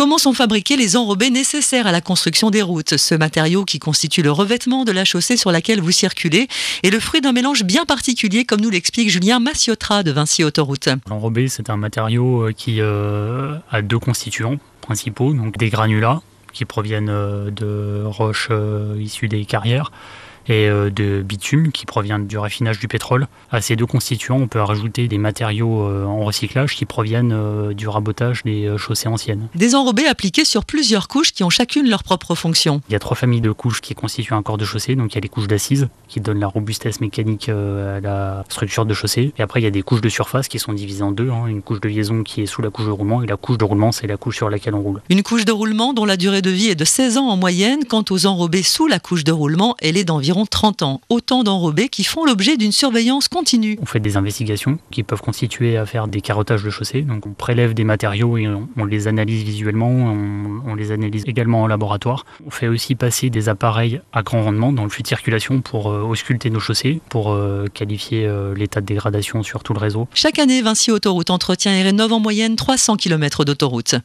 Comment sont fabriqués les enrobés nécessaires à la construction des routes? Ce matériau qui constitue le revêtement de la chaussée sur laquelle vous circulez est le fruit d'un mélange bien particulier, comme nous l'explique Julien Massiotra de Vinci Autoroute. L'enrobé, c'est un matériau euh, qui euh, a deux constituants principaux, donc des granulats qui proviennent euh, de roches issues des carrières et euh, de bitume qui provient du raffinage du pétrole. À ces deux constituants, on peut rajouter des matériaux euh, en recyclage qui proviennent euh, du rabotage des chaussées anciennes. Des enrobés appliqués sur plusieurs couches qui ont chacune leur propre fonction. Il y a trois familles de couches qui constituent un corps de chaussée. Donc il y a les couches d'assises qui donnent la robustesse mécanique à la structure de chaussée. Et après il y a des couches de surface qui sont divisées en deux. Hein. Une couche de liaison qui est sous la couche de roulement et la couche de roulement c'est la couche sur laquelle on roule. Une couche de roulement dont la durée de vie est de 16 ans en moyenne. Quant aux enrobés sous la couche de roulement, elle est d'environ 30 ans. Autant d'enrobés qui font l'objet d'une surveillance continue. On fait des investigations qui peuvent constituer à faire des carottages de chaussée. Donc on prélève des matériaux et on, les analyse visuellement, on, les analyse également en laboratoire. On fait aussi passer des appareils à grand rendement dans le flux de circulation pour euh, ausculter nos chaussées, pour euh, qualifier euh, l'état de dégradation sur tout le réseau. Chaque année, Vinci Autoroute entretient et rénove en moyenne 300 km d'autoroute.